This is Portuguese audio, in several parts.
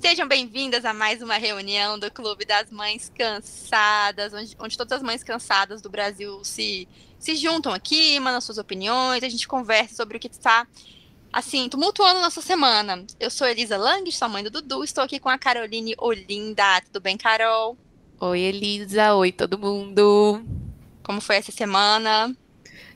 Sejam bem-vindas a mais uma reunião do Clube das Mães Cansadas, onde, onde todas as mães cansadas do Brasil se, se juntam aqui, mandam suas opiniões, a gente conversa sobre o que está, assim, tumultuando nossa semana. Eu sou Elisa Lang, sou mãe do Dudu, estou aqui com a Caroline Olinda. Tudo bem, Carol? Oi, Elisa. Oi, todo mundo. Como foi essa semana?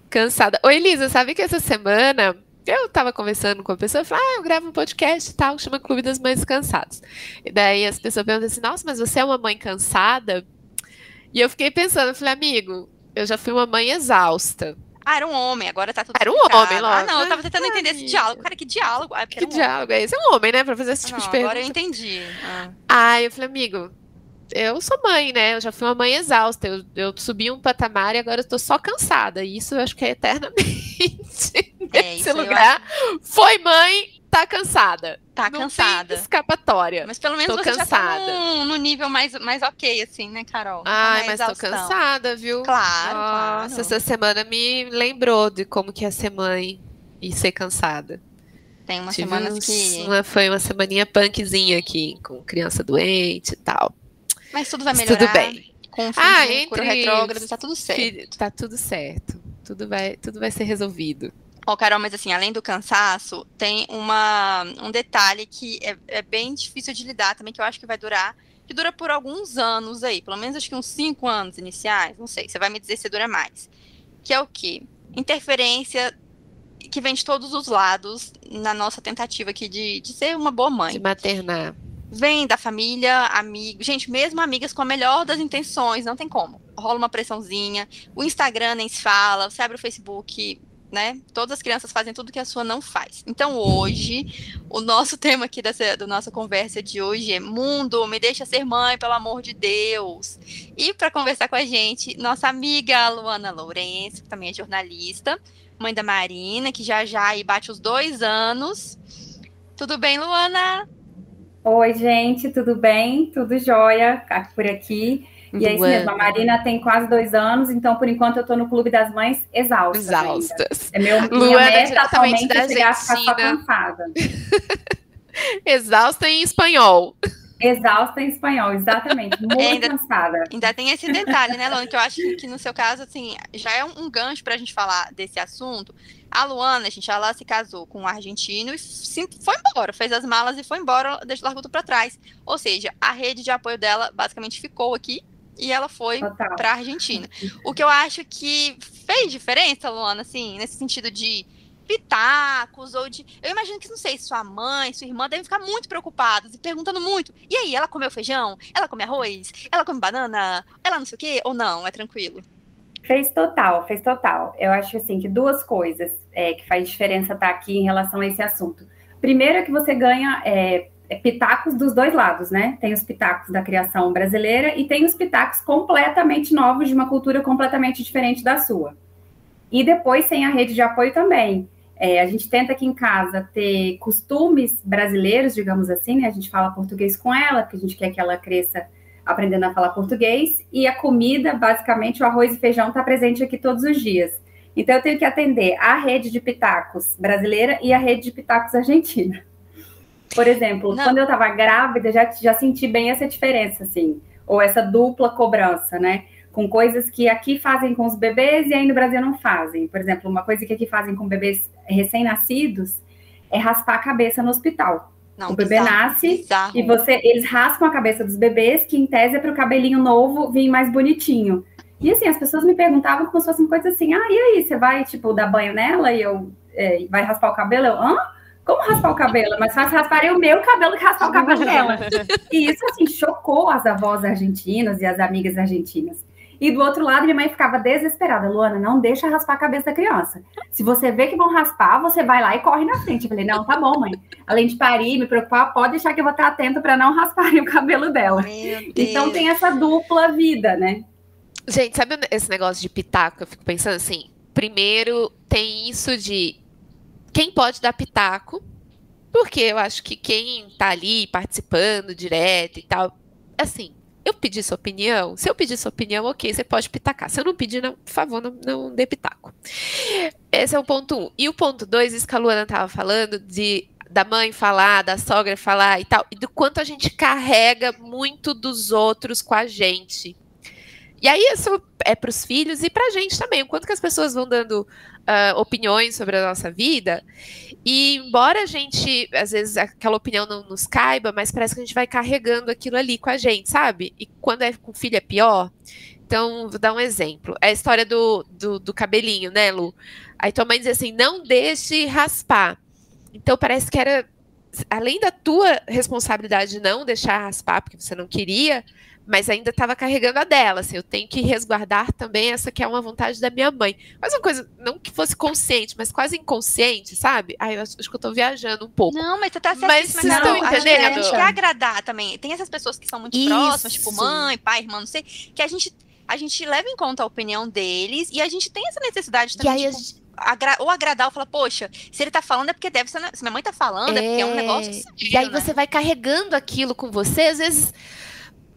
Cansada. Oi, Elisa, sabe que essa semana eu tava conversando com a pessoa e falei, ah, eu gravo um podcast e tal, chama Clube das Mães Cansadas. E daí as pessoas perguntam assim, nossa, mas você é uma mãe cansada? E eu fiquei pensando, eu falei, amigo, eu já fui uma mãe exausta. Ah, era um homem, agora tá tudo Era um homem, logo. Ah, não, eu tava tentando entender esse diálogo. Cara, que diálogo? Ah, que um diálogo homem. é esse? É um homem, né, pra fazer esse tipo não, de pergunta. Agora eu entendi. Ah. ah, eu falei, amigo, eu sou mãe, né? Eu já fui uma mãe exausta. Eu, eu subi um patamar e agora eu tô só cansada. E isso eu acho que é eternamente é, nesse lugar. Acho... Foi mãe, tá cansada. Tá Não cansada. Tem escapatória. Mas pelo menos tô você cansada. já tá no, no, nível mais, mais ok, assim, né, Carol? Ai, mas exaustão. tô cansada, viu? Claro, Nossa, claro. essa semana me lembrou de como que é ser mãe e ser cansada. Tem umas Tive semanas uns, que. Uma, foi uma semaninha punkzinha aqui, com criança doente e tal. Mas tudo vai melhorar. tudo bem. Com o fim Ah, de entre- retrógrado, tá tudo certo. Tá tudo certo. Tudo vai, tudo vai ser resolvido. Ó, Carol, mas assim, além do cansaço, tem uma, um detalhe que é, é bem difícil de lidar também, que eu acho que vai durar, que dura por alguns anos aí, pelo menos acho que uns cinco anos iniciais, não sei, você vai me dizer se dura mais. Que é o quê? Interferência que vem de todos os lados na nossa tentativa aqui de, de ser uma boa mãe. De maternar. Vem da família, amigos, gente, mesmo amigas com a melhor das intenções, não tem como. Rola uma pressãozinha, o Instagram nem se fala, você abre o Facebook, né? Todas as crianças fazem tudo que a sua não faz. Então hoje, o nosso tema aqui dessa da nossa conversa de hoje é Mundo, me deixa ser mãe, pelo amor de Deus. E para conversar com a gente, nossa amiga Luana Lourenço, que também é jornalista, mãe da Marina, que já já aí bate os dois anos. Tudo bem, Luana? Oi, gente, tudo bem? Tudo jóia por aqui. E é isso mesmo, a Marina tem quase dois anos, então por enquanto eu tô no Clube das Mães exaustas. ainda. Exaustas. É meu minha Luana, meta diretamente atualmente da é chegar a ficar só Argentina. cansada. Exausta em espanhol. Exausta em espanhol, exatamente. Muito Ainda- cansada. Ainda tem esse detalhe, né, Luana? Que eu acho que, no seu caso, assim, já é um, um gancho pra gente falar desse assunto. A Luana, gente, ela se casou com um argentino e foi embora, fez as malas e foi embora, deixou largou tudo pra trás. Ou seja, a rede de apoio dela basicamente ficou aqui e ela foi Total. pra Argentina. O que eu acho que fez diferença, Luana, assim, nesse sentido de pitacos ou de. Eu imagino que, não sei, sua mãe, sua irmã devem ficar muito preocupadas e perguntando muito. E aí, ela comeu feijão? Ela come arroz? Ela come banana? Ela não sei o quê? Ou não? É tranquilo? Fez total, fez total. Eu acho assim que duas coisas é, que faz diferença estar aqui em relação a esse assunto. Primeiro é que você ganha é, é, pitacos dos dois lados, né? Tem os pitacos da criação brasileira e tem os pitacos completamente novos de uma cultura completamente diferente da sua. E depois sem a rede de apoio também. É, a gente tenta aqui em casa ter costumes brasileiros, digamos assim, né? A gente fala português com ela, porque a gente quer que ela cresça aprendendo a falar português, e a comida, basicamente, o arroz e feijão está presente aqui todos os dias. Então, eu tenho que atender a rede de pitacos brasileira e a rede de pitacos argentina. Por exemplo, Não. quando eu estava grávida, já, já senti bem essa diferença, assim, ou essa dupla cobrança, né? Com coisas que aqui fazem com os bebês e aí no Brasil não fazem. Por exemplo, uma coisa que aqui fazem com bebês recém-nascidos é raspar a cabeça no hospital. Não, O bebê bizarro, nasce bizarro. E você, eles raspam a cabeça dos bebês, que em tese é para o cabelinho novo vir mais bonitinho. E assim, as pessoas me perguntavam como se fosse uma coisa assim: ah, e aí, você vai, tipo, dar banho nela e eu é, vai raspar o cabelo? Eu, hã? Como raspar o cabelo? Mas fácil rasparem o meu cabelo que raspar o cabelo dela. E isso, assim, chocou as avós argentinas e as amigas argentinas. E do outro lado, minha mãe ficava desesperada. Luana, não deixa raspar a cabeça da criança. Se você vê que vão raspar, você vai lá e corre na frente. Eu falei, não, tá bom, mãe. Além de parir, me preocupar, pode deixar que eu vou estar atenta para não rasparem o cabelo dela. Então tem essa dupla vida, né? Gente, sabe esse negócio de pitaco? Eu fico pensando assim. Primeiro, tem isso de quem pode dar pitaco, porque eu acho que quem tá ali participando direto e tal, assim, eu pedi sua opinião. Se eu pedir sua opinião, ok, você pode pitacar. Se eu não pedir, não, por favor, não, não dê pitaco. Esse é o ponto um. E o ponto dois, isso que a Luana tava falando, de da mãe falar, da sogra falar e tal, e do quanto a gente carrega muito dos outros com a gente. E aí isso é para os filhos e para a gente também, o quanto que as pessoas vão dando uh, opiniões sobre a nossa vida. E embora a gente, às vezes, aquela opinião não nos caiba, mas parece que a gente vai carregando aquilo ali com a gente, sabe? E quando é com filho é pior. Então, vou dar um exemplo. É a história do, do, do cabelinho, né, Lu? Aí tua mãe diz assim: não deixe raspar. Então parece que era além da tua responsabilidade de não deixar raspar porque você não queria, mas ainda estava carregando a dela, assim, eu tenho que resguardar também essa que é uma vontade da minha mãe. Mas uma coisa, não que fosse consciente, mas quase inconsciente, sabe? Ai, eu acho, que eu tô viajando um pouco. Não, mas tu tá certo. Mas vocês estão entendendo? A gente quer agradar também. Tem essas pessoas que são muito Isso. próximas, tipo mãe, pai, irmã, não sei, que a gente a gente leva em conta a opinião deles e a gente tem essa necessidade também. E aí, tipo, agra ou agradar ou falar, poxa, se ele tá falando é porque deve ser. Se minha mãe tá falando, é, é porque é um negócio. Sério, e aí né? você vai carregando aquilo com você, às vezes.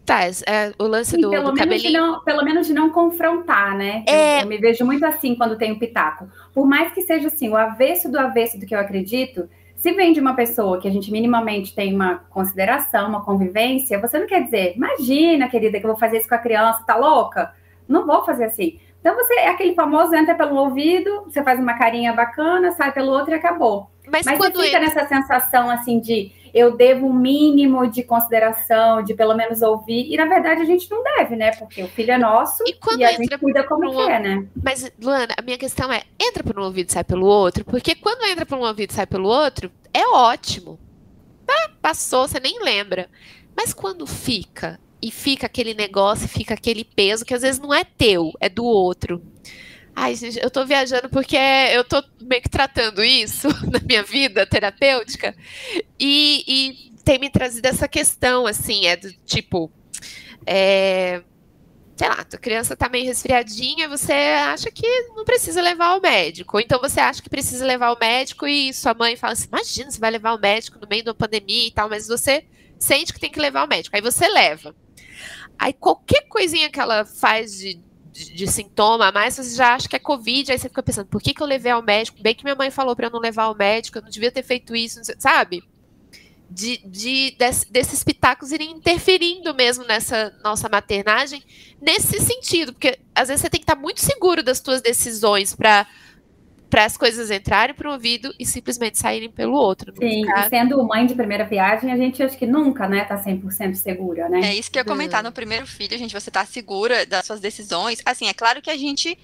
Tá, é, o lance Sim, do, pelo do cabelinho. Não, pelo menos de não confrontar, né? É... Eu, eu, me vejo muito assim quando tenho pitaco. Por mais que seja assim, o avesso do avesso do que eu acredito, se vem de uma pessoa que a gente minimamente tem uma consideração, uma convivência, você não quer dizer, imagina, querida, que eu vou fazer isso com a criança, tá louca? Não vou fazer assim. Então você é aquele famoso entra pelo ouvido, você faz uma carinha bacana, sai pelo outro e acabou. Mas, Mas quando você fica nessa sensação assim de eu devo um mínimo de consideração, de pelo menos ouvir, e na verdade a gente não deve, né? Porque o filho é nosso e, e a gente cuida como quer, né? Mas, Luana, a minha questão é: entra por um ouvido e sai pelo outro, porque quando entra por um ouvido e sai pelo outro, é ótimo. Ah, passou, você nem lembra. Mas quando fica e fica aquele negócio, fica aquele peso que às vezes não é teu, é do outro. Ai, gente, eu tô viajando porque eu tô meio que tratando isso na minha vida terapêutica e, e tem me trazido essa questão, assim, é do tipo, é, sei lá, tua criança tá meio resfriadinha, você acha que não precisa levar ao médico. Ou então você acha que precisa levar ao médico e sua mãe fala assim: imagina, você vai levar ao médico no meio de uma pandemia e tal, mas você sente que tem que levar ao médico. Aí você leva. Aí qualquer coisinha que ela faz de, de, sintoma a mais, você já acha que é Covid, aí você fica pensando, por que, que eu levei ao médico? Bem que minha mãe falou para eu não levar ao médico, eu não devia ter feito isso, sabe? De, de desse, desses pitacos irem interferindo mesmo nessa nossa maternagem, nesse sentido, porque às vezes você tem que estar muito seguro das suas decisões para para as coisas entrarem para um ouvido e simplesmente saírem pelo outro. Sim, ficar... sendo mãe de primeira viagem, a gente acho que nunca, né, tá 100% segura, né? É isso que eu ia comentar no primeiro filho, gente, você tá segura das suas decisões. Assim, é claro que a gente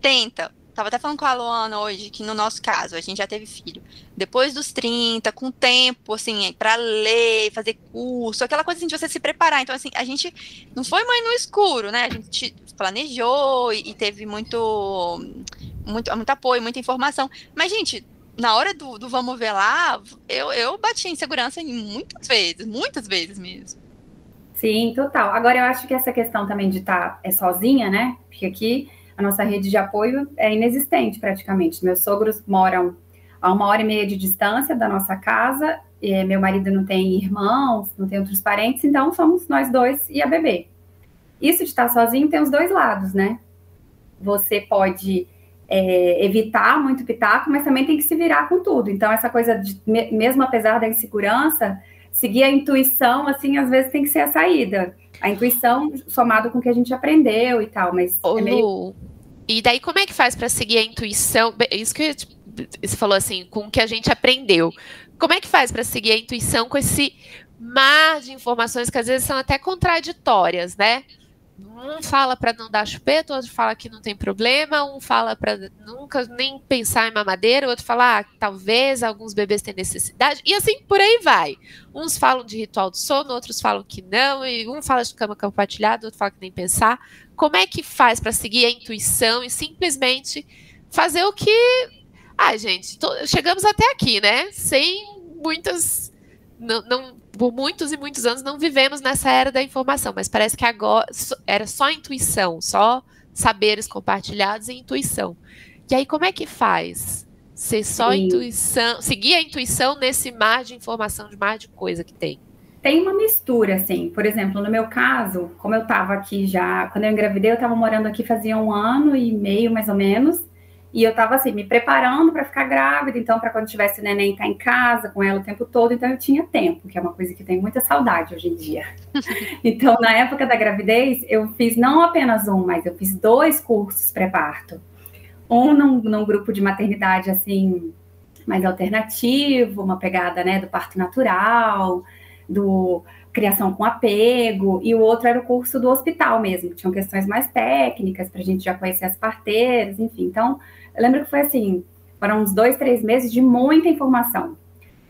tenta. Tava até falando com a Luana hoje que no nosso caso, a gente já teve filho. Depois dos 30, com tempo, assim, para ler, fazer curso, aquela coisa assim de você se preparar. Então, assim, a gente não foi mãe no escuro, né? A gente planejou e teve muito muito, muito apoio, muita informação. Mas, gente, na hora do, do vamos ver lá, eu, eu bati em segurança muitas vezes, muitas vezes mesmo. Sim, total. Agora eu acho que essa questão também de estar tá, é sozinha, né? Porque aqui a nossa rede de apoio é inexistente praticamente. Meus sogros moram a uma hora e meia de distância da nossa casa, meu marido não tem irmãos, não tem outros parentes, então somos nós dois e a bebê. Isso de estar sozinho tem os dois lados, né? Você pode é, evitar muito pitaco, mas também tem que se virar com tudo. Então, essa coisa de, mesmo apesar da insegurança, seguir a intuição, assim, às vezes tem que ser a saída. A intuição somado com o que a gente aprendeu e tal, mas. Ô, é meio... Lu, e daí como é que faz para seguir a intuição? Isso que você falou assim, com o que a gente aprendeu. Como é que faz para seguir a intuição com esse mar de informações que às vezes são até contraditórias, né? Um fala para não dar chupeta, outro fala que não tem problema, um fala para nunca nem pensar em mamadeira, outro fala ah, talvez alguns bebês têm necessidade, e assim por aí vai. Uns falam de ritual do sono, outros falam que não, e um fala de cama compartilhada, outro fala que nem pensar. Como é que faz para seguir a intuição e simplesmente fazer o que. Ah, gente, tô... chegamos até aqui, né? Sem muitas. Não, não por muitos e muitos anos não vivemos nessa era da informação, mas parece que agora era só intuição, só saberes compartilhados e intuição. E aí, como é que faz? Ser só Sim. intuição, seguir a intuição nesse mar de informação, de mar de coisa que tem. Tem uma mistura, assim. Por exemplo, no meu caso, como eu estava aqui já, quando eu engravidei, eu estava morando aqui fazia um ano e meio, mais ou menos. E eu tava assim, me preparando para ficar grávida, então, para quando tivesse neném estar tá em casa com ela o tempo todo, então eu tinha tempo, que é uma coisa que tem muita saudade hoje em dia. então, na época da gravidez, eu fiz não apenas um, mas eu fiz dois cursos pré-parto. Um num, num grupo de maternidade, assim, mais alternativo, uma pegada, né, do parto natural, do criação com apego, e o outro era o curso do hospital mesmo, tinham questões mais técnicas para a gente já conhecer as parteiras, enfim. Então, eu lembro que foi assim, foram uns dois, três meses de muita informação.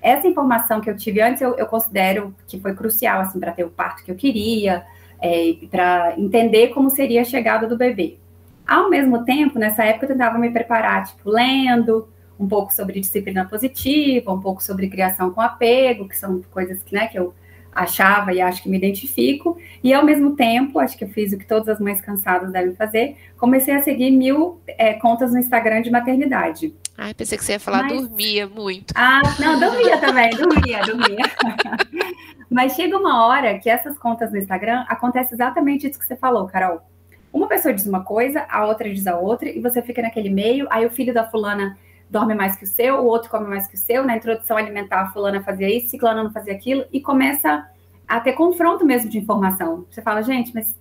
Essa informação que eu tive antes, eu, eu considero que foi crucial, assim, para ter o parto que eu queria, é, para entender como seria a chegada do bebê. Ao mesmo tempo, nessa época, eu tentava me preparar, tipo, lendo um pouco sobre disciplina positiva, um pouco sobre criação com apego, que são coisas que, né, que eu achava e acho que me identifico, e ao mesmo tempo, acho que eu fiz o que todas as mães cansadas devem fazer, comecei a seguir mil é, contas no Instagram de maternidade. Ai, pensei que você ia falar Mas... dormia muito. Ah, não, dormia também, dormia, dormia. Mas chega uma hora que essas contas no Instagram acontece exatamente isso que você falou, Carol. Uma pessoa diz uma coisa, a outra diz a outra, e você fica naquele meio, aí o filho da fulana dorme mais que o seu, o outro come mais que o seu, na introdução alimentar a fulana fazia isso, ciclana não fazia aquilo, e começa a ter confronto mesmo de informação. Você fala, gente, mas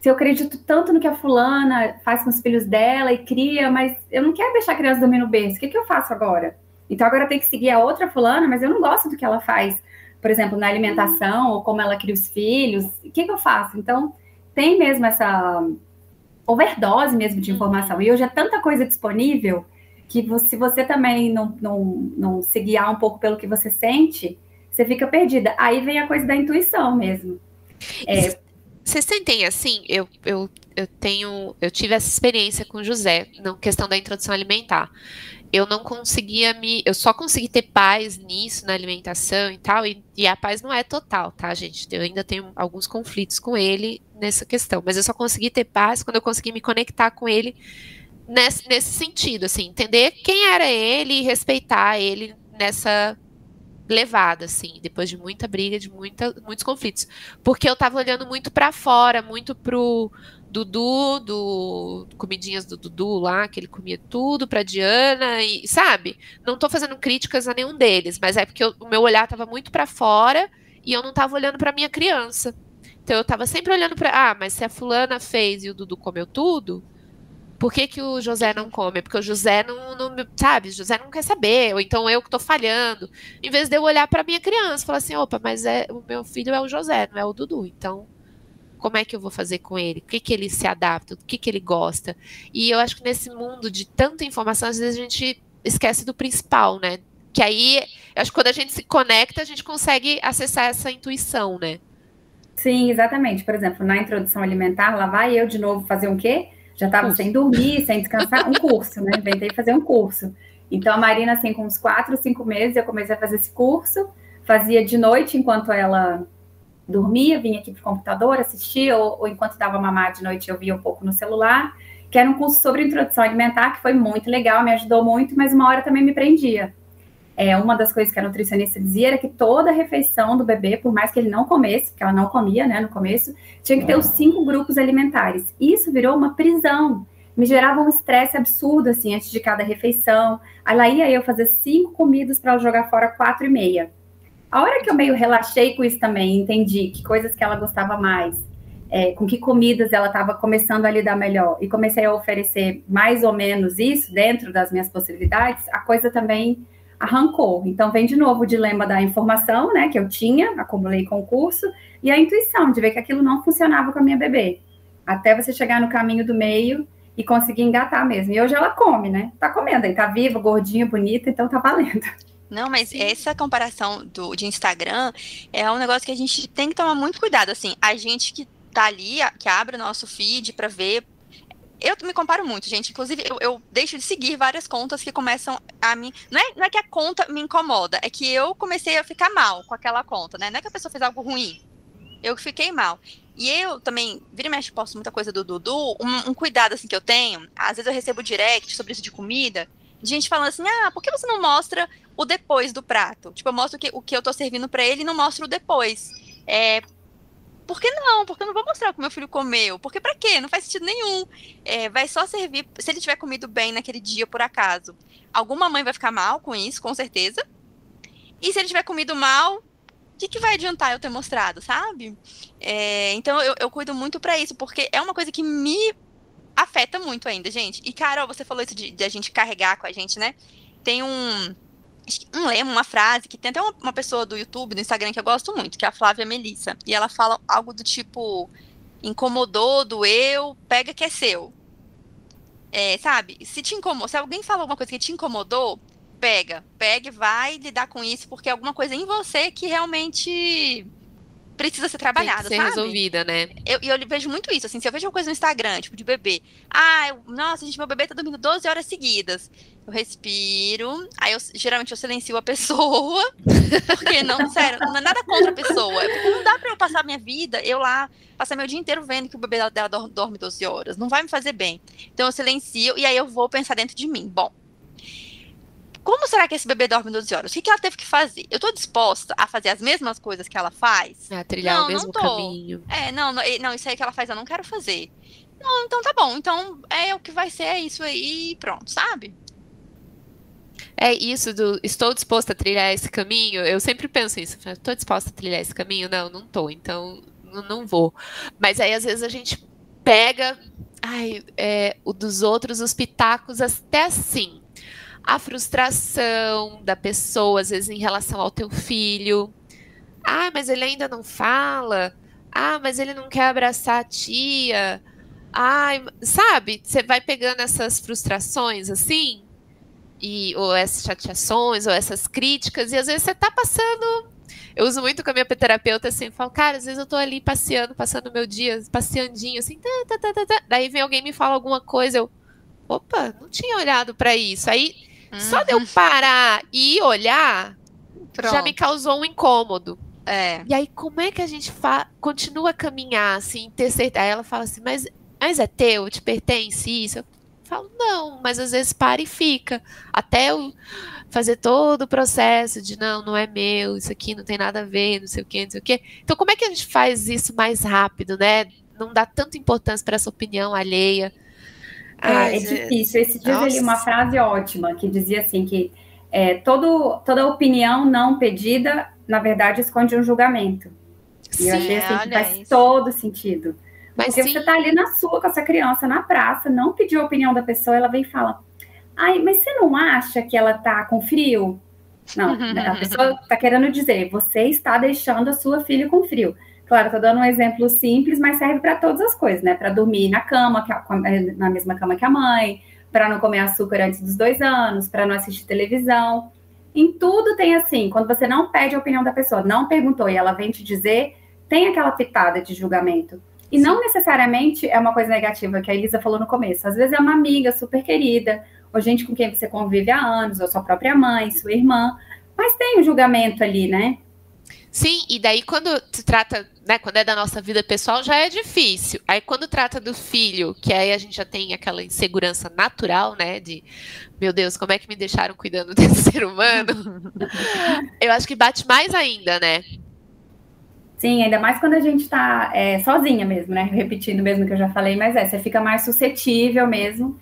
se eu acredito tanto no que a fulana faz com os filhos dela e cria, mas eu não quero deixar a criança dormir no berço, o que, que eu faço agora? Então agora tem que seguir a outra fulana, mas eu não gosto do que ela faz, por exemplo, na alimentação, ou como ela cria os filhos, o que, que eu faço? Então tem mesmo essa overdose mesmo de informação. E hoje é tanta coisa disponível que se você também não, não, não se guiar um pouco pelo que você sente, você fica perdida. Aí vem a coisa da intuição mesmo. É... Vocês sentem assim? Eu, eu, eu tenho. Eu tive essa experiência com o José, na questão da introdução alimentar. Eu não conseguia me. Eu só consegui ter paz nisso, na alimentação e tal. E, e a paz não é total, tá, gente? Eu ainda tenho alguns conflitos com ele nessa questão. Mas eu só consegui ter paz quando eu consegui me conectar com ele nesse, nesse sentido, assim, entender quem era ele e respeitar ele nessa levada, assim, depois de muita briga, de muita, muitos conflitos. Porque eu tava olhando muito para fora, muito pro Dudu, do comidinhas do Dudu lá, que ele comia tudo pra Diana, e sabe? Não tô fazendo críticas a nenhum deles, mas é porque eu, o meu olhar tava muito para fora e eu não tava olhando para minha criança. Então eu tava sempre olhando para, ah, mas se a fulana fez e o Dudu comeu tudo, por que, que o José não come? Porque o José não, não, sabe, o José não quer saber, ou então eu que tô falhando. Em vez de eu olhar para minha criança e falar assim, opa, mas é, o meu filho é o José, não é o Dudu. Então, como é que eu vou fazer com ele? O que, que ele se adapta? O que, que ele gosta? E eu acho que nesse mundo de tanta informação, às vezes a gente esquece do principal, né? Que aí, acho que quando a gente se conecta, a gente consegue acessar essa intuição, né? Sim, exatamente. Por exemplo, na introdução alimentar, lá vai eu de novo fazer um quê? Já estava sem dormir, sem descansar, um curso, né? Inventei fazer um curso. Então, a Marina, assim, com uns quatro, cinco meses, eu comecei a fazer esse curso. Fazia de noite, enquanto ela dormia, vinha aqui para o computador, assistia, ou, ou enquanto dava mamar de noite, eu via um pouco no celular. Que era um curso sobre introdução alimentar, que foi muito legal, me ajudou muito, mas uma hora também me prendia. É, uma das coisas que a nutricionista dizia era que toda refeição do bebê, por mais que ele não comesse, porque ela não comia, né, no começo, tinha que ter os cinco grupos alimentares. Isso virou uma prisão. Me gerava um estresse absurdo, assim, antes de cada refeição. Aí lá ia eu fazer cinco comidas para ela jogar fora quatro e meia. A hora que eu meio relaxei com isso também, entendi que coisas que ela gostava mais, é, com que comidas ela estava começando a lidar melhor, e comecei a oferecer mais ou menos isso dentro das minhas possibilidades, a coisa também arrancou. Então vem de novo o dilema da informação, né, que eu tinha, acumulei com o curso, e a intuição de ver que aquilo não funcionava com a minha bebê. Até você chegar no caminho do meio e conseguir engatar mesmo. E hoje ela come, né? Tá comendo aí, tá viva, gordinha, bonita, então tá valendo. Não, mas essa comparação do, de Instagram é um negócio que a gente tem que tomar muito cuidado. Assim, a gente que tá ali, que abre o nosso feed para ver eu me comparo muito, gente. Inclusive, eu, eu, deixo de seguir várias contas que começam a me. Não é, não é que a conta me incomoda, é que eu comecei a ficar mal com aquela conta, né? Não é que a pessoa fez algo ruim. Eu fiquei mal. E eu também, vira e mexe, posto muita coisa do Dudu. Um, um, cuidado assim que eu tenho, às vezes eu recebo direct sobre isso de comida, de gente falando assim: ah, por que você não mostra o depois do prato? Tipo, eu mostro o que, o que eu tô servindo para ele e não mostro o depois. É, por que não? Porque eu não vou mostrar o que meu filho comeu. Porque para quê? Não faz sentido nenhum. É, vai só servir se ele tiver comido bem naquele dia, por acaso. Alguma mãe vai ficar mal com isso, com certeza. E se ele tiver comido mal, o que, que vai adiantar eu ter mostrado, sabe? É, então eu, eu cuido muito para isso, porque é uma coisa que me afeta muito ainda, gente. E, Carol, você falou isso de, de a gente carregar com a gente, né? Tem um um lema, uma frase, que tem até uma, uma, pessoa do YouTube, do Instagram, que eu gosto muito, que é a Flávia Melissa. E ela fala algo do tipo: incomodou, doeu, pega que é seu. É, sabe? Se te incomodou, se alguém fala alguma coisa que te incomodou, pega. Pega e vai lidar com isso, porque é alguma coisa em você que realmente precisa ser trabalhada, Tem que ser sabe? resolvida, né? Eu, eu vejo muito isso, assim, se eu vejo uma coisa no Instagram, tipo, de bebê. Ah, eu, nossa, gente, meu bebê tá dormindo 12 horas seguidas. Eu respiro, aí eu, geralmente eu silencio a pessoa, porque não, sério, não é nada contra a pessoa. É não dá pra eu passar minha vida, eu lá, passar meu dia inteiro vendo que o bebê dela dorme 12 horas. Não vai me fazer bem. Então eu silencio e aí eu vou pensar dentro de mim. Bom, como será que esse bebê dorme 12 horas? O que, que ela teve que fazer? Eu tô disposta a fazer as mesmas coisas que ela faz? A trilhar não, o mesmo caminho. É, não, não, não, isso aí que ela faz eu não quero fazer. Não, então tá bom. Então é o que vai ser, é isso aí pronto, sabe? É isso do estou disposta a trilhar esse caminho. Eu sempre penso isso. Estou disposta a trilhar esse caminho? Não, não tô. Então não vou. Mas aí às vezes a gente pega ai, é, o dos outros, os pitacos até assim a frustração da pessoa, às vezes, em relação ao teu filho. Ah, mas ele ainda não fala. Ah, mas ele não quer abraçar a tia. Ai, sabe? Você vai pegando essas frustrações assim, e ou essas chateações, ou essas críticas, e às vezes você tá passando. Eu uso muito com a minha terapeuta assim, eu falo, cara, às vezes eu tô ali passeando, passando meu dia, passeandinho, assim, tá, tá, tá, tá, daí vem alguém me fala alguma coisa, eu, opa, não tinha olhado para isso. Aí Uhum. Só de eu parar e olhar, Pronto. já me causou um incômodo. É. E aí, como é que a gente continua a caminhar, assim, ter certeza? Aí ela fala assim, mas, mas é teu, te pertence isso? Eu falo, não, mas às vezes para e fica. Até eu fazer todo o processo de, não, não é meu, isso aqui não tem nada a ver, não sei o quê, não sei o quê. Então, como é que a gente faz isso mais rápido, né? Não dá tanta importância para essa opinião alheia. É, é difícil. Esse dia eu li uma frase ótima que dizia assim que é, todo, toda opinião não pedida, na verdade, esconde um julgamento. E sim, eu achei assim que faz isso. todo sentido. Mas Porque sim. você está ali na sua com essa criança, na praça, não pediu a opinião da pessoa, ela vem e fala: Ai, mas você não acha que ela tá com frio? Não, a pessoa está querendo dizer, você está deixando a sua filha com frio. Claro, estou dando um exemplo simples, mas serve para todas as coisas, né? Para dormir na cama, é, na mesma cama que a mãe, para não comer açúcar antes dos dois anos, para não assistir televisão. Em tudo tem assim, quando você não pede a opinião da pessoa, não perguntou e ela vem te dizer, tem aquela pitada de julgamento. E não necessariamente é uma coisa negativa que a Elisa falou no começo. Às vezes é uma amiga super querida, ou gente com quem você convive há anos, ou sua própria mãe, sua irmã. Mas tem um julgamento ali, né? Sim, e daí quando se trata, né, quando é da nossa vida pessoal, já é difícil. Aí quando trata do filho, que aí a gente já tem aquela insegurança natural, né, de, meu Deus, como é que me deixaram cuidando desse ser humano? Eu acho que bate mais ainda, né? Sim, ainda mais quando a gente tá é, sozinha mesmo, né? Repetindo mesmo que eu já falei, mas é, você fica mais suscetível mesmo.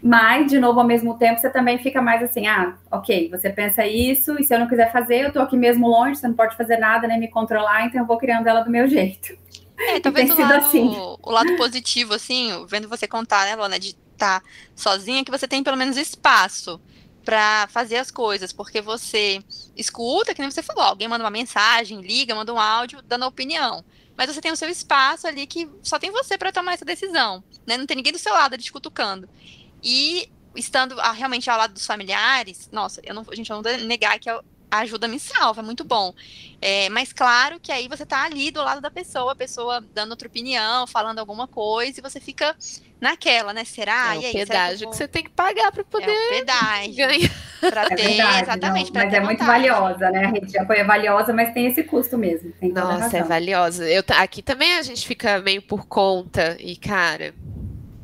Mas, de novo, ao mesmo tempo, você também fica mais assim, ah, ok, você pensa isso, e se eu não quiser fazer, eu tô aqui mesmo longe, você não pode fazer nada, nem me controlar, então eu vou criando ela do meu jeito. É, talvez o lado, assim. o lado positivo, assim, vendo você contar, né, Lona, de estar tá sozinha, que você tem pelo menos espaço para fazer as coisas, porque você escuta, que nem você falou, alguém manda uma mensagem, liga, manda um áudio, dando opinião. Mas você tem o seu espaço ali que só tem você para tomar essa decisão, né? Não tem ninguém do seu lado te cutucando. E estando ah, realmente ao lado dos familiares, nossa, eu não, gente, eu não vou negar que a ajuda me salva, é muito bom. É, mas claro que aí você tá ali do lado da pessoa, a pessoa dando outra opinião, falando alguma coisa, e você fica naquela, né? Será? É o aí, pedágio que, vou... que, você tem que pagar para poder é o pedágio ganhar. Pra é ter, verdade, exatamente. Não, mas é muito valiosa, né? A rede de apoio é valiosa, mas tem esse custo mesmo. Nossa, é valiosa. Eu, aqui também a gente fica meio por conta, e cara,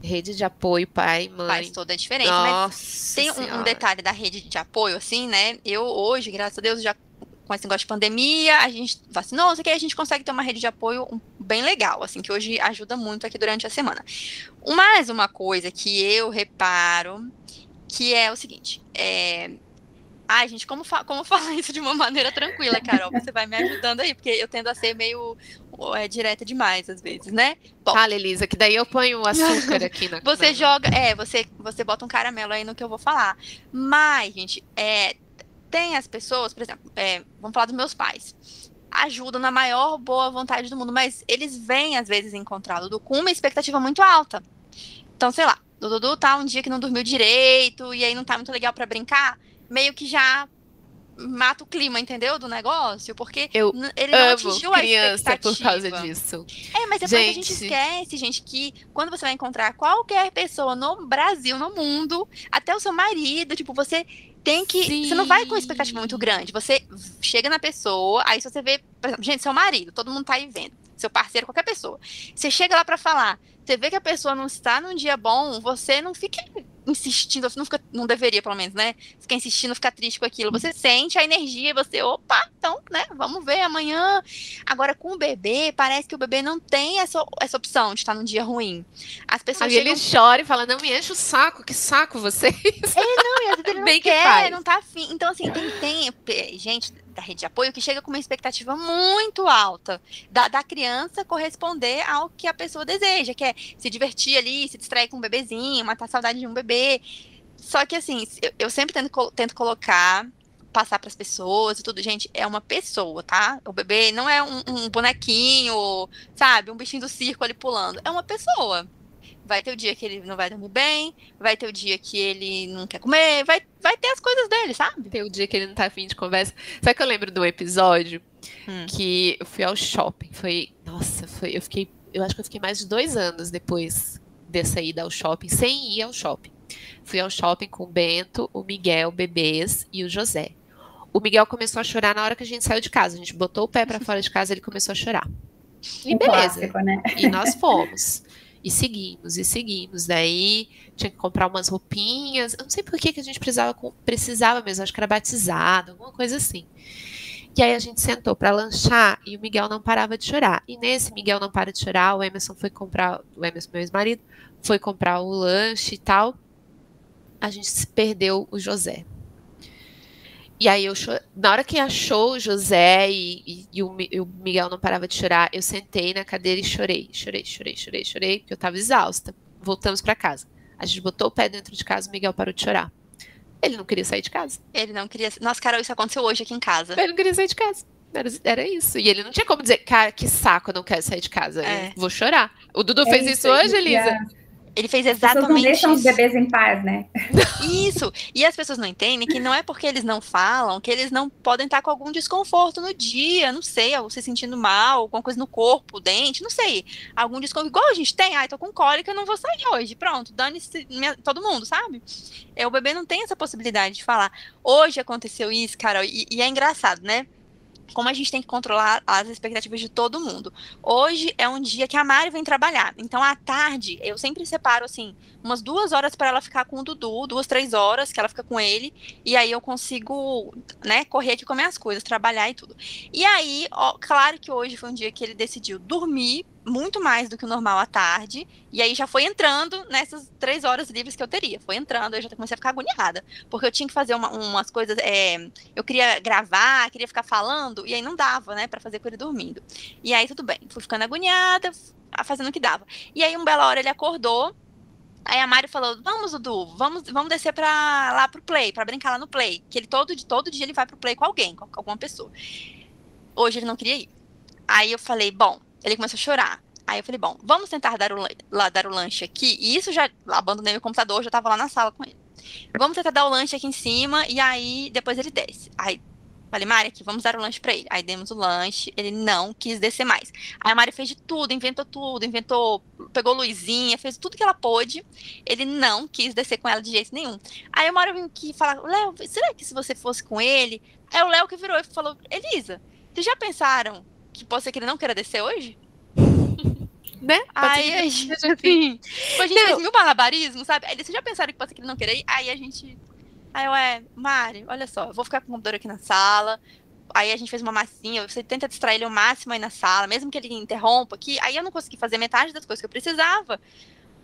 Rede de apoio, pai, mãe. Faz toda a diferença. Nossa mas tem um, um, detalhe da rede de apoio, assim, né? Eu hoje, graças a Deus, já com esse negócio de pandemia, a gente vacinou, isso aqui, a gente consegue ter uma rede de apoio bem legal, assim, que hoje ajuda muito aqui durante a semana. Mais uma coisa que eu reparo, que é o seguinte, é... Ai, gente, como, fa como falar isso de uma maneira tranquila, Carol? Você vai me ajudando aí, porque eu tendo a ser meio é, direta demais, às vezes, né? Bom, Fala, Elisa, que daí eu ponho o açúcar aqui na Você joga, é, você, você bota um caramelo aí no que eu vou falar. Mas, gente, é, tem as pessoas, por exemplo, é, vamos falar dos meus pais. Ajudam na maior boa vontade do mundo, mas eles vêm, às vezes, encontrar o Dudu com uma expectativa muito alta. Então, sei lá, o Dudu tá um dia que não dormiu direito e aí não tá muito legal para brincar, meio que já mata o clima, entendeu? Do negócio, porque eu ele não atingiu a expectativa. por causa disso. É, mas depois gente... a gente esquece, gente, que quando você vai encontrar qualquer pessoa no Brasil, no mundo, até o seu marido, tipo, você tem que. Sim. Você não vai com expectativa muito grande. Você chega na pessoa, aí você vê, por exemplo, gente, seu marido, todo mundo tá aí vendo. Seu parceiro, qualquer pessoa. Você chega lá para falar, você vê que a pessoa não está num dia bom, você não fica insistindo, não, fica, não deveria, pelo menos, né? Ficar insistindo, ficar triste com aquilo. Você sente a energia, você, opa, então, né? Vamos ver amanhã. Agora, com o bebê, parece que o bebê não tem essa, essa opção de estar num dia ruim. As pessoas. Aí chegam... ele chora e fala: não me enche o saco, que saco vocês. É, não, e às vezes ele não Bem quer, que não tá afim. Então, assim, tem, tem gente da rede de apoio que chega com uma expectativa muito alta da, da criança corresponder ao que a pessoa deseja, que é se divertir ali, se distrair com um bebezinho, matar a saudade de um bebê. Só que assim, eu, eu sempre tento, tento colocar passar para as pessoas e tudo, gente, é uma pessoa, tá? O bebê não é um, um, bonequinho, sabe? Um bichinho do circo ali pulando. É uma pessoa. Vai ter o dia que ele não vai dormir bem, vai ter o dia que ele não quer comer, vai, vai ter as coisas dele, sabe? Tem o dia que ele não tá afim de conversa. Sabe que eu lembro do episódio hum. que eu fui ao shopping? Foi. Nossa, foi. Eu fiquei. Eu acho que eu fiquei mais de dois anos depois dessa ida ao shopping, sem ir ao shopping. Fui ao shopping com o Bento, o Miguel, o Bebês e o José. O Miguel começou a chorar na hora que a gente saiu de casa. A gente botou o pé para fora de casa, ele começou a chorar. E beleza. Clássico, né? E nós fomos. E seguimos, e seguimos. Daí tinha que comprar umas roupinhas. Eu não sei por que, que a gente precisava, precisava mesmo, acho que era batizado, alguma coisa assim. E aí a gente sentou para lanchar e o Miguel não parava de chorar. E nesse Miguel não para de chorar, o Emerson foi comprar, o Emerson, meu ex-marido, foi comprar o lanche e tal. A gente perdeu o José. E aí eu na hora que achou o José e, e, e, o, e, o, Miguel não parava de chorar, eu sentei na cadeira e chorei, chorei, chorei, chorei, chorei, porque eu tava exausta. Voltamos para casa. A gente botou o pé dentro de casa, o Miguel parou de chorar. Ele não queria sair de casa. Ele não queria. Nossa, Carol, isso aconteceu hoje aqui em casa. Ele não queria sair de casa. Era, era isso. E ele não tinha como dizer, cara, que saco, eu não quero sair de casa. É. vou chorar. O Dudu é fez isso, isso hoje, Elisa? Ele fez exatamente não deixam os bebês em paz, né? Isso. E as pessoas não entendem que não é porque eles não falam que eles não podem estar com algum desconforto no dia, não sei, ou se sentindo mal, alguma coisa no corpo, dente, não sei. Algum desconforto. Igual a gente tem, ai, ah, tô com cólica, não vou sair hoje. Pronto, dane-se todo mundo, sabe? É, o bebê não tem essa possibilidade de falar. Hoje aconteceu isso, Carol, e, e é engraçado, né? Como a gente tem que controlar as expectativas de todo mundo. Hoje é um dia que a Mari vem trabalhar, então à tarde eu sempre separo assim umas duas horas para ela ficar com o Dudu, duas, três horas que ela fica com ele, e aí eu consigo, né, correr aqui com minhas coisas, trabalhar e tudo. E aí, ó, claro que hoje foi um dia que ele decidiu dormir muito mais do que o normal à tarde, e aí já foi entrando nessas três horas livres que eu teria. Foi entrando, eu já comecei a ficar agoniada, porque eu tinha que fazer uma, umas coisas, é, eu queria gravar, queria ficar falando, e aí não dava, né, para fazer com ele dormindo. E aí tudo bem, fui ficando agoniada, fazendo o que dava. E aí, um bela hora ele acordou, Aí a Mari falou: Vamos, Dudu, vamos, vamos descer pra, lá pro Play, para brincar lá no Play. Que ele todo, todo dia ele vai pro Play com alguém, com alguma pessoa. Hoje ele não queria ir. Aí eu falei: Bom, ele começou a chorar. Aí eu falei: Bom, vamos tentar dar o, lá, dar o lanche aqui. E isso já abandonei meu computador, já tava lá na sala com ele. Vamos tentar dar o lanche aqui em cima e aí depois ele desce. Aí Falei, Mari, aqui, vamos dar o lanche para ele. Aí demos o lanche, ele não quis descer mais. Aí a Mari fez de tudo, inventou tudo, inventou, pegou luzinha, fez tudo que ela pôde. Ele não quis descer com ela de jeito nenhum. Aí uma hora eu vim aqui falar, Léo, será que se você fosse com ele? Aí o Léo que virou e falou, Elisa, vocês já pensaram que pode ser que ele não queira descer hoje? né? Aí a gente, assim, tipo, a gente fez mil malabarismos, sabe? Aí vocês já pensaram que pode ser que ele não queira ir? Aí a gente Aí eu, é, Mari, olha só, eu vou ficar com o computador aqui na sala, aí a gente fez uma massinha, você tenta distrair ele o máximo aí na sala, mesmo que ele interrompa aqui, aí eu não consegui fazer metade das coisas que eu precisava.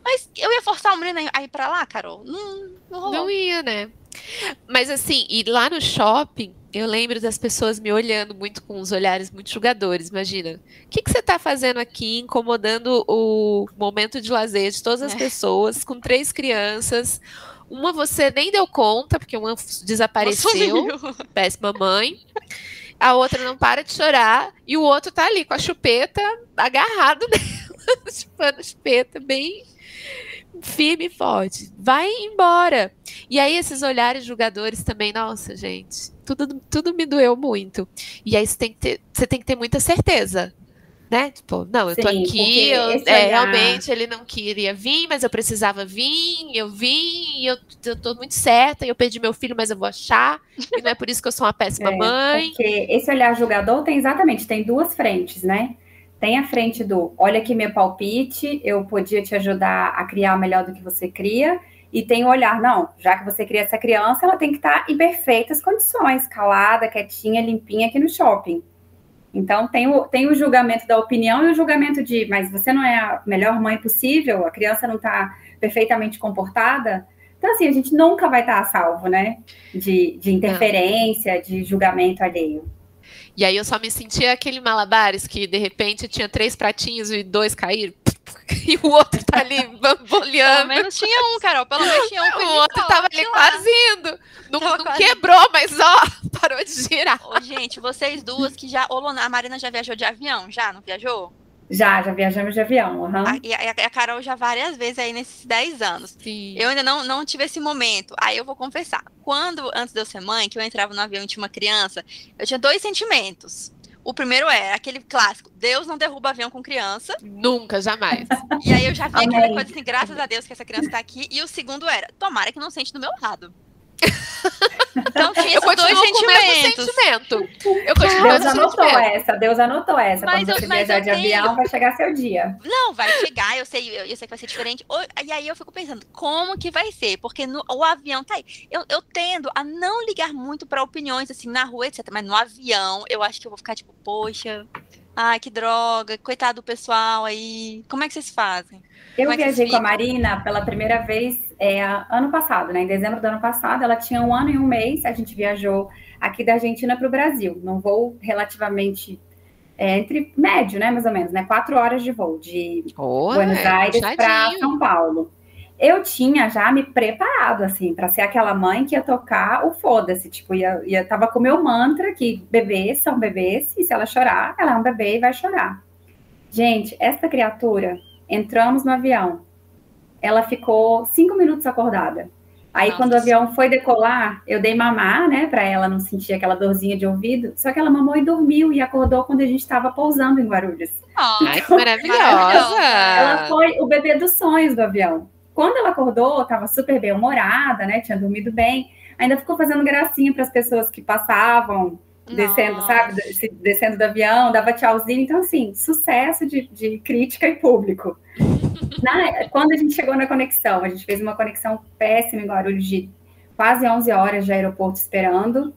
Mas eu ia forçar o menino a ir pra lá, Carol? Não, não rolou. Não ia, né? Mas assim, e lá no shopping, eu lembro das pessoas me olhando muito com os olhares muito julgadores. Imagina, o que, que você está fazendo aqui, incomodando o momento de lazer de todas as é. pessoas, com três crianças. Uma você nem deu conta, porque uma desapareceu, péssima mãe. A outra não para de chorar, e o outro tá ali com a chupeta agarrado nela, chupando a chupeta, bem firme e forte. Vai embora. E aí, esses olhares julgadores também, nossa, gente, tudo, tudo me doeu muito. E aí você tem que ter, você tem que ter muita certeza. Né? Tipo, não, eu Sim, tô aqui, eu, é, olhar... realmente ele não queria vir, mas eu precisava vir, eu vim, eu, eu tô muito certa, eu perdi meu filho, mas eu vou achar, e não é por isso que eu sou uma péssima é, mãe. Porque esse olhar julgador tem exatamente, tem duas frentes, né? Tem a frente do olha aqui meu palpite, eu podia te ajudar a criar melhor do que você cria, e tem o olhar, não, já que você cria essa criança, ela tem que estar em perfeitas condições, calada, quietinha, limpinha aqui no shopping. Então tem o, tem o julgamento da opinião e o julgamento de, mas você não é a melhor mãe possível, a criança não está perfeitamente comportada. Então, assim, a gente nunca vai estar a salvo, né? De, de interferência, de julgamento alheio. E aí eu só me sentia aquele malabares que de repente tinha três pratinhos e dois caíram. E o outro tá ali bamboleando. Pelo menos tinha um, Carol. Pelo menos tinha um. O outro tava ali quase indo. Não, não quase... quebrou, mas ó, parou de girar. Ô, gente, vocês duas que já. Ô, a Marina já viajou de avião, já? Não viajou? Já, já viajamos de avião. Uhum. A, e a, a, Carol já várias vezes aí nesses 10 anos. Sim. Eu ainda não, não tive esse momento. Aí eu vou confessar. Quando, antes de eu ser mãe, que eu entrava no avião e tinha uma criança, eu tinha dois sentimentos. O primeiro é aquele clássico: Deus não derruba avião com criança. Nunca, jamais. E aí eu já vi aquela coisa assim, graças a Deus que essa criança tá aqui. E o segundo era: tomara que não sente do meu lado. Então tinha esses dois sentimentos. sentimento. Eu Deus anotou essa, Deus anotou essa. Mas Quando eu, você viajar de tenho... avião, vai chegar seu dia. Não, vai chegar, eu sei, eu, eu, sei que vai ser diferente. E aí eu fico pensando, como que vai ser? Porque no, o avião tá aí. Eu, eu tendo a não ligar muito para opiniões, assim, na rua, etc. Mas no avião, eu acho que eu vou ficar tipo, poxa, ai, que droga, coitado do pessoal aí. Como é que vocês fazem? Eu é viajei com a Marina pela primeira vez é, ano passado, né? Em dezembro do ano passado, ela tinha um ano e um mês. A gente viajou aqui da Argentina para o Brasil, num voo relativamente é, entre médio, né? Mais ou menos, né? Quatro horas de voo de oh, Buenos Aires para São Paulo. Eu tinha já me preparado, assim, para ser aquela mãe que ia tocar o foda-se. Tipo, ia, ia, tava com o meu mantra que bebês são bebês, e se ela chorar, ela é um bebê e vai chorar. Gente, essa criatura entramos no avião. Ela ficou cinco minutos acordada. Aí, Nossa. quando o avião foi decolar, eu dei mamar, né, para ela não sentir aquela dorzinha de ouvido. Só que ela mamou e dormiu e acordou quando a gente estava pousando em Guarulhos. Ai, que maravilhosa! Ela foi o bebê dos sonhos do avião. Quando ela acordou, estava super bem humorada, né, tinha dormido bem. Ainda ficou fazendo gracinha para as pessoas que passavam descendo, Nossa. sabe? Descendo do avião, dava tchauzinho. Então, assim, sucesso de, de crítica e público. na, quando a gente chegou na conexão, a gente fez uma conexão péssima em Guarulhos de quase 11 horas de aeroporto esperando.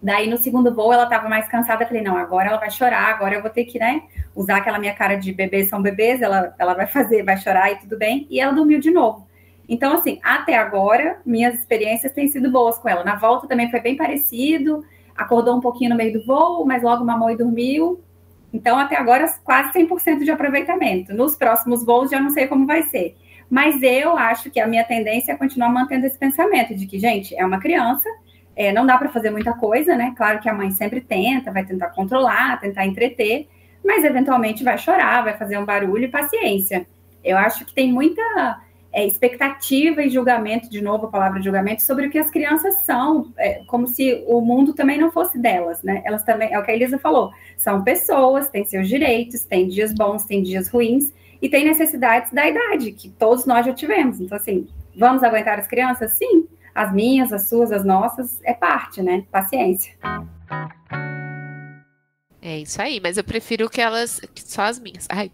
Daí, no segundo voo, ela estava mais cansada. Eu falei, não, agora ela vai chorar, agora eu vou ter que, né, usar aquela minha cara de bebês são bebês, ela, ela vai fazer, vai chorar e tudo bem. E ela dormiu de novo. Então, assim, até agora, minhas experiências têm sido boas com ela. Na volta também foi bem parecido acordou um pouquinho no meio do voo, mas logo mamou e dormiu. Então, até agora, quase 100% de aproveitamento. Nos próximos voos, já não sei como vai ser. Mas eu acho que a minha tendência é continuar mantendo esse pensamento de que, gente, é uma criança, é, não dá para fazer muita coisa, né? Claro que a mãe sempre tenta, vai tentar controlar, tentar entreter, mas eventualmente vai chorar, vai fazer um barulho e paciência. Eu acho que tem muita é, expectativa e julgamento, de novo a palavra julgamento, sobre o que as crianças são, é, como se o mundo também não fosse delas, né? Elas também, é o que a Elisa falou, são pessoas, têm seus direitos, têm dias bons, têm dias ruins, e têm necessidades da idade, que todos nós já tivemos. Então, assim, vamos aguentar as crianças? Sim. As minhas, as suas, as nossas, é parte, né? Paciência. É isso aí, mas eu prefiro que elas. Só as minhas. Ai,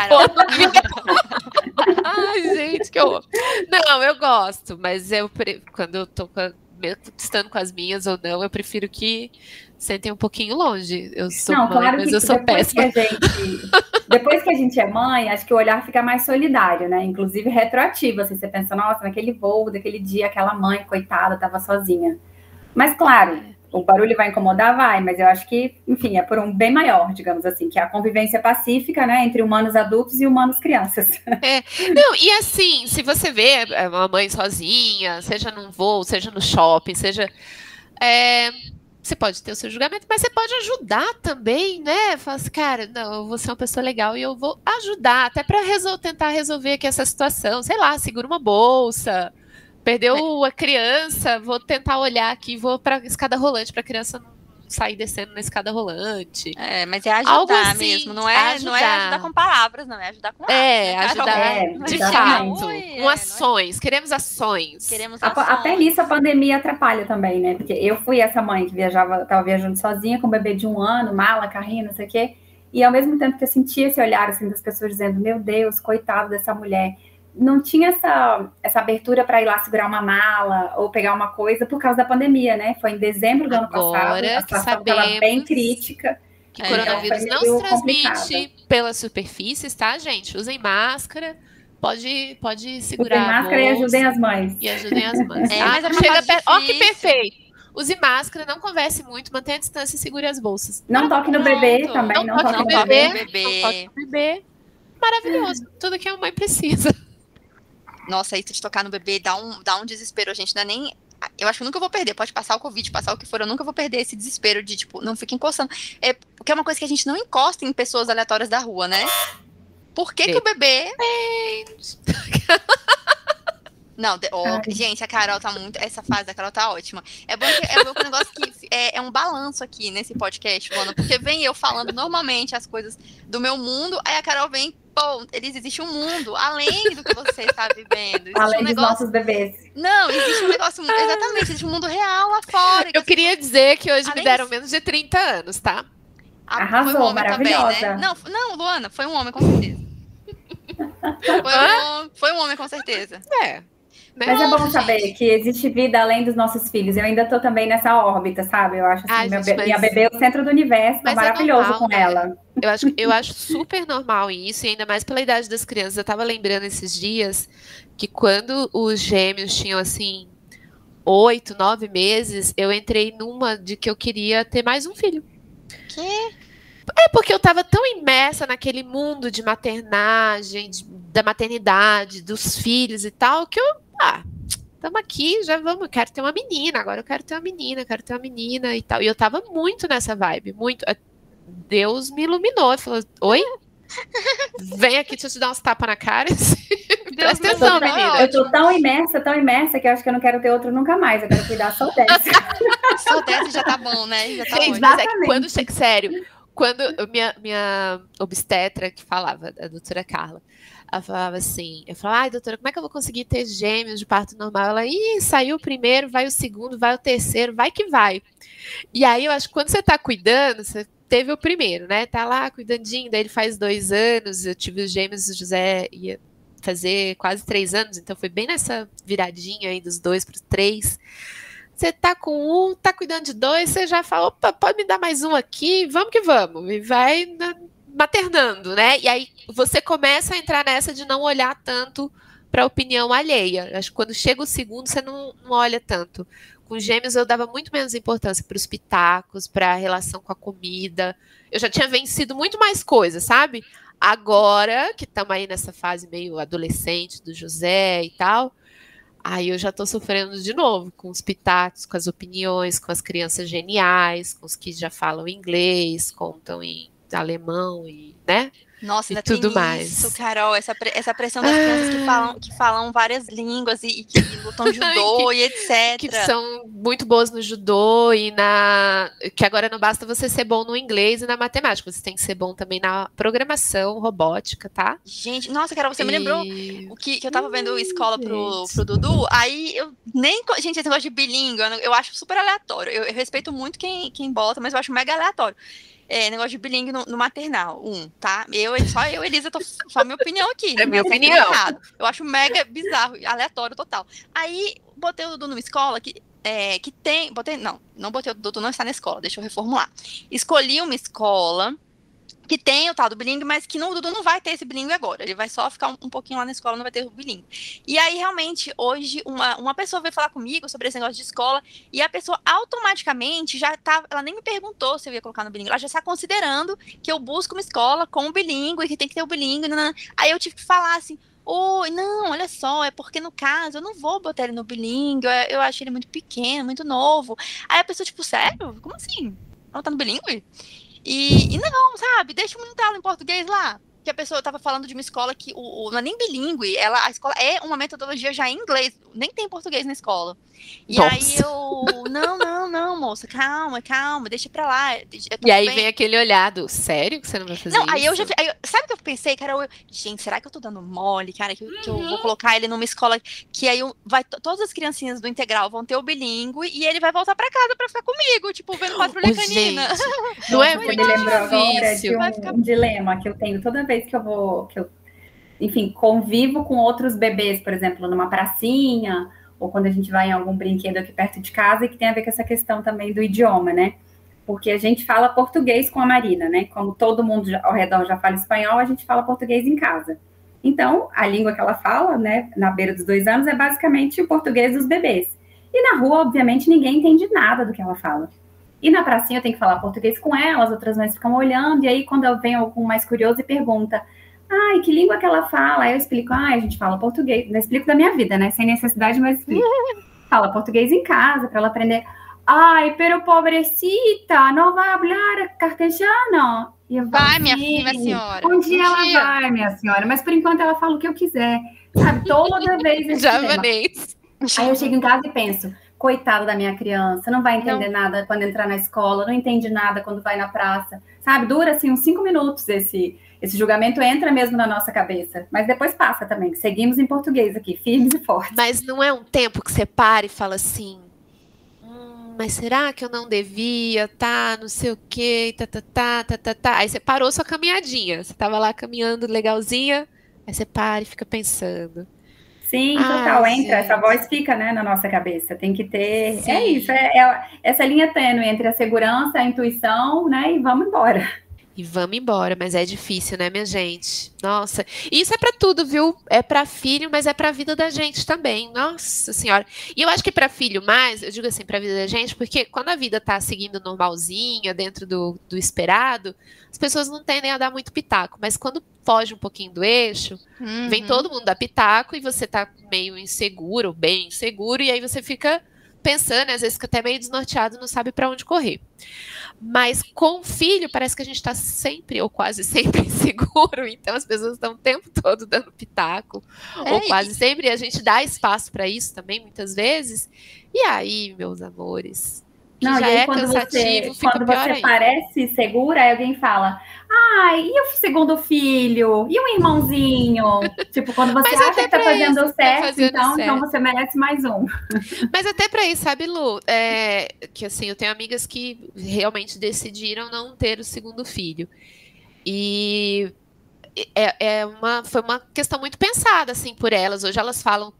que! Ai, gente, que horror. Não, eu gosto, mas eu quando eu tô com a mesmo estando com as minhas ou não, eu prefiro que sentem um pouquinho longe. Eu sou Não, mãe, claro mas que eu sou depois que, péssima. a gente, depois que a gente é mãe, acho que o olhar fica mais solidário, né? Inclusive retroativo, assim, você pensa, nossa, naquele voo, daquele dia, aquela mãe, coitada, estava sozinha. Mas, claro, o barulho vai incomodar? Vai, mas eu acho que, enfim, é por um bem maior, digamos assim, que é a convivência pacífica, né, entre humanos adultos e humanos crianças. Não, e assim, se você vê é, uma mãe sozinha, seja num voo, seja no shopping, seja. é, você pode ter o seu julgamento, mas você pode ajudar também, né? Fala assim, cara, não, vou ser uma pessoa legal e eu vou ajudar, até para resol tentar resolver aqui essa situação. Sei lá, segura uma bolsa, perdeu a criança, vou tentar olhar aqui, vou para escada rolante para a criança não sair descendo na escada rolante. É, mas é ajudar Algo assim, mesmo, não é, não é ajudar. ajudar com palavras, não, é ajudar com É, atos, né? ajudar É, de fato, é, com é? ações, queremos ações. Queremos A- ações. Até nisso a pandemia atrapalha também, né? Porque eu fui essa mãe que viajava, estava viajando sozinha com um bebê de um ano, mala, carrinho, não sei o quê. E ao mesmo tempo que eu sentia esse olhar assim das pessoas dizendo, meu Deus, coitado dessa mulher, não tinha essa, essa abertura para ir lá segurar uma mala ou pegar uma coisa por causa da pandemia, né? Foi em dezembro do ano Agora passado, a situação estava bem crítica. Que É, coronavírus então não se transmite pelas superfícies, tá, gente? Usem máscara, pode, pode segurar. Usem máscara e ajudem as mães. E ajudem as mães. É, tá? mas é Chega perto. Ó, que perfeito! Use máscara, não converse muito, mantenha a distância e segure as bolsas. Não toque no bebê também, não, toque bebê. no bebê. Não toque no bebê. Maravilhoso. Tudo que a mãe precisa. Nossa, isso de tocar no bebê dá um, dá um desespero, gente. Não é nem. Eu acho que eu nunca vou perder. Pode passar o Covid, passar o que for, eu nunca vou perder esse desespero de, tipo, não fica encostando. É, porque é uma coisa que a gente não encosta em pessoas aleatórias da rua, né? Por que, que o bebê. Não, de- Ai. gente, a Carol tá muito. Essa fase da Carol tá ótima. É bom que é bom que o negócio que é, é um balanço aqui nesse podcast, Luana, porque vem eu falando normalmente as coisas do meu mundo, aí a Carol vem, pô, eles existe um mundo além do que você está vivendo. Existe Além um dos negócio. nossos bebês. Não, existe um negócio. Exatamente, existe um mundo real lá fora. Eu queria dizer que hoje me Além deram disso- menos de 30 anos, tá? Ah, Arrasou, foi um homem também, né? maravilhosa. Não, não, Luana, foi um homem com certeza. Foi um, foi um homem com certeza. É. Né? Mas é bom saber que existe vida além dos nossos filhos. Eu ainda tô também nessa órbita, sabe? Eu acho assim, Ai, meu gente, be- minha mas- bebê é o centro do universo, tá é maravilhoso normal, com né? ela. Eu acho, eu acho super normal isso, e ainda mais pela idade das crianças. Eu tava lembrando esses dias que quando os gêmeos tinham assim oito, nove meses, eu entrei numa de que eu queria ter mais um filho. Que? É porque eu tava tão imersa naquele mundo de maternagem, de- da maternidade, dos filhos e tal, que eu, ah, estamos aqui, já vamos, eu quero ter uma menina, agora eu quero ter uma menina, quero ter uma menina e tal. E eu tava muito nessa vibe, muito. Deus me iluminou, falou: Oi? Vem aqui, deixa eu te dar uns tapas na cara. Presta me atenção, iluminou, menina. é Eu tô tão imersa, tão imersa, que eu acho que eu não quero ter outro nunca mais. Eu quero cuidar só dessa. Só desse já tá bom, né? Já tá Gente, mas é que Exatamente. quando chega, sério, quando minha, minha obstetra que falava, a doutora Carla, ela falava assim, eu falava, ai, doutora, como é que eu vou conseguir ter gêmeos de parto normal? Ela, ih, saiu o primeiro, vai o segundo, vai o terceiro, vai que vai. E aí eu acho que quando você tá cuidando, você teve o primeiro, né? Tá lá cuidandinho, daí ele faz dois anos, eu tive os gêmeos, o José ia fazer quase três anos, então foi bem nessa viradinha aí dos dois para os três. Você tá com um, tá cuidando de dois, você já fala, opa, pode me dar mais um aqui, vamos que vamos. E vai maternando, né? E aí você começa a entrar nessa de não olhar tanto para a opinião alheia. Acho que quando chega o segundo, você não, não olha tanto. Com gêmeos, eu dava muito menos importância para os pitacos, para a relação com a comida. Eu já tinha vencido muito mais coisas, sabe? Agora, que estamos aí nessa fase meio adolescente do José e tal, Aí eu já tô sofrendo de novo com os pitacos, com as opiniões, com as crianças geniais, com os que já falam inglês, contam em alemão e, né? Nossa, E tudo mais. isso, Carol, essa, essa pressão das crianças que falam, que falam várias línguas e, e que lutam judô e etc. Que são muito boas no judô e na. Que agora não basta você ser bom no inglês e na matemática, você tem que ser bom também na programação, robótica, tá? Gente, nossa, Carol, você me lembrou E- o que, que eu tava vendo escola pro, pro Dudu, aí eu nem. Gente, esse negócio de bilíngue, eu, eu acho super aleatório. Eu, eu respeito muito quem, quem bota, mas eu acho mega aleatório. É, negócio de bilíngue no, no maternal, um, tá? Eu, só eu, Elisa, tô só minha opinião aqui. É minha sei se opinião. errado. Eu acho mega bizarro, aleatório total. Aí, botei o Dudu numa escola que é, que tem. Botei, não, não botei o Dudu não está na escola, deixa eu reformular. Escolhi uma escola que tem o tal do bilingue, mas que no, o Dudu não vai ter esse bilingue agora. Ele vai só ficar um, um, pouquinho lá na escola, não vai ter o bilingue. E aí, realmente, hoje, uma, uma pessoa veio falar comigo sobre esse negócio de escola, e a pessoa automaticamente já tá. Ela nem me perguntou se eu ia colocar no bilingue, ela já está considerando que eu busco uma escola com o bilingue, que tem que ter o bilingue. Aí eu tive que falar assim. Oi, não, olha só, é porque no caso eu não vou botar ele no bilingue, eu, eu acho ele muito pequeno, muito novo. Aí a pessoa, tipo, sério? Como assim? Ela tá no bilingue? E, e não, sabe? Deixa o menino em português lá que a pessoa estava falando de uma escola que o, o, não é nem bilíngue, ela, a escola é uma metodologia já em inglês, nem tem português na escola. E Nossa. aí eu, não, não, não, moça, calma, calma, deixa pra lá. E aí bem. vem aquele olhado, sério que você não vai fazer não, isso? Não, aí eu já, aí, sabe o que eu pensei, cara? Eu, gente, será que eu tô dando mole, cara, que, que eu vou uhum. colocar ele numa escola que aí eu, vai, todas as criancinhas do integral vão ter o bilíngue e ele vai voltar pra casa pra ficar comigo, tipo, vendo patrulha canina. Não é muito difícil. Um, ficar... um dilema que eu tenho toda vez vez que eu vou, que eu, enfim, convivo com outros bebês, por exemplo, numa pracinha, ou quando a gente vai em algum brinquedo aqui perto de casa, e que tem a ver com essa questão também do idioma, né? Porque a gente fala português com a Marina, né? Como todo mundo ao redor já fala espanhol, a gente fala português em casa. Então, a língua que ela fala, né, na beira dos dois anos, é basicamente o português dos bebês. E na rua, obviamente, ninguém entende nada do que ela fala. E na pracinha eu tenho que falar português com ela, as outras mães ficam olhando, e aí quando eu venho algum mais curioso e pergunta, ai, que língua que ela fala? Aí eu explico, ai, a gente fala português. Eu explico da minha vida, né? Sem necessidade, mas explico. fala português em casa, para ela aprender. Ai, pero pobrecita, não vai falar castelhano? vai, minha, minha senhora. Um dia um ela dia. vai, minha senhora, mas por enquanto ela fala o que eu quiser. Sabe, toda vez. Javanês. Aí eu chego em casa e penso, coitada da minha criança, não vai entender não. nada quando entrar na escola, não entende nada quando vai na praça, sabe? Dura assim uns cinco minutos esse esse julgamento entra mesmo na nossa cabeça, mas depois passa também. Seguimos em português aqui, firmes e fortes. Mas não é um tempo que você para e fala assim, hum, mas será que eu não devia, tá, não sei o quê, tá, tá, tá, tá, tá, tá. Aí você parou sua caminhadinha, você tava lá caminhando legalzinha, aí você para e fica pensando. Sim, total, ah, entra, essa voz fica né, na nossa cabeça. Tem que ter. É Sim. É isso, é, é, essa linha tênue entre a segurança, a intuição, né? E vamos embora. E vamos embora, mas é difícil, né, minha gente? Nossa, isso é para tudo, viu? É para filho, mas é para a vida da gente também. Nossa senhora. E eu acho que para filho mais, eu digo assim, para a vida da gente, porque quando a vida tá seguindo normalzinha, dentro do, do esperado, as pessoas não tendem a dar muito pitaco, mas quando foge um pouquinho do eixo, uhum. vem todo mundo dar pitaco e você tá meio inseguro, bem inseguro, e aí você fica pensando, às vezes fica até meio desnorteado, não sabe para onde correr. Mas com o filho, parece que a gente está sempre, ou quase sempre, seguro. Então as pessoas estão o tempo todo dando pitaco. É, ou quase sempre. E a gente dá espaço para isso também, muitas vezes. E aí, meus amores, não, já e aí, é quando cansativo, você, quando você parece segura, aí alguém fala, ai, e o segundo filho? E o irmãozinho? tipo, quando você acha que tá fazendo isso, certo, tá fazendo então, certo. então você merece mais um. Mas até para isso, sabe, Lu? É, que assim, eu tenho amigas que realmente decidiram não ter o segundo filho. E é, é uma, foi uma questão muito pensada, assim, por elas. Hoje elas falam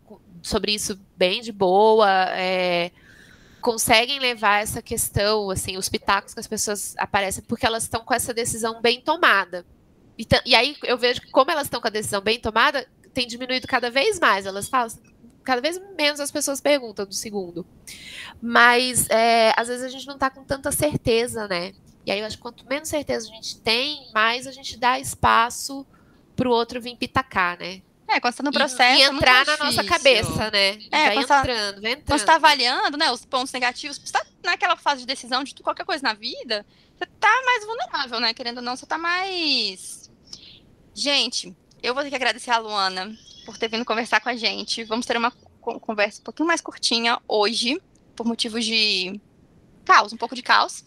sobre isso bem de boa, é, conseguem levar essa questão, assim, os pitacos que as pessoas aparecem, porque elas estão com essa decisão bem tomada. E, e aí eu vejo que, como elas estão com a decisão bem tomada, tem diminuído cada vez mais. Elas falam, cada vez menos as pessoas perguntam do segundo. Mas é, às vezes a gente não está com tanta certeza, né? E aí eu acho que quanto menos certeza a gente tem, mais a gente dá espaço para o outro vir pitacar, né? É, quando você tá no processo. E, e é entrar na nossa cabeça, né? E é, vai entrando, tá, vai entrando. Quando você tá avaliando, né, os pontos negativos, você tá naquela fase de decisão de qualquer coisa na vida, você tá mais vulnerável, né? Querendo ou não, você tá mais. Gente, eu vou ter que agradecer a Luana por ter vindo conversar com a gente. Vamos ter uma conversa um pouquinho mais curtinha hoje, por motivos de caos, um pouco de caos.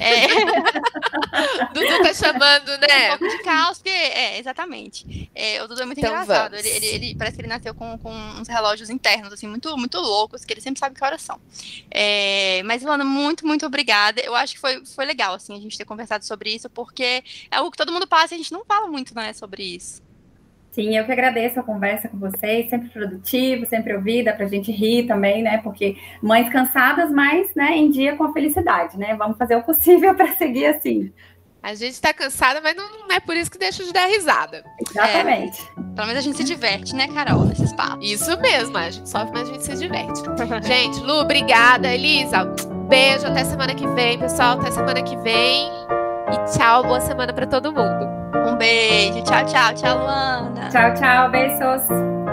É... Dudu tá chamando, né? Um pouco de caos, porque, é, exatamente. É, o Dudu é muito então engraçado. Ele, ele, ele, parece que ele nasceu com, com uns relógios internos, assim, muito, muito loucos, que ele sempre sabe que horas são. É, mas, Luana, muito, muito obrigada. Eu acho que foi, foi legal, assim, a gente ter conversado sobre isso, porque é algo que todo mundo passa e a gente não fala muito, né, sobre isso. Sim, eu que agradeço a conversa com vocês, sempre produtivo, sempre ouvida, para a gente rir também, né? Porque mães cansadas, mas né, em dia com a felicidade, né? Vamos fazer o possível para seguir assim. A gente está cansada, mas não, é por isso que deixa de dar risada. Exatamente. É, pelo menos a gente se diverte, né, Carol, nesses papos. Isso mesmo, a gente sofre, mas a gente se diverte. gente, Lu, obrigada. Elisa, beijo, até semana que vem, pessoal, até semana que vem. E tchau, boa semana para todo mundo. Um beijo. Tchau, tchau. Tchau, Luana. Tchau, tchau. Beijos.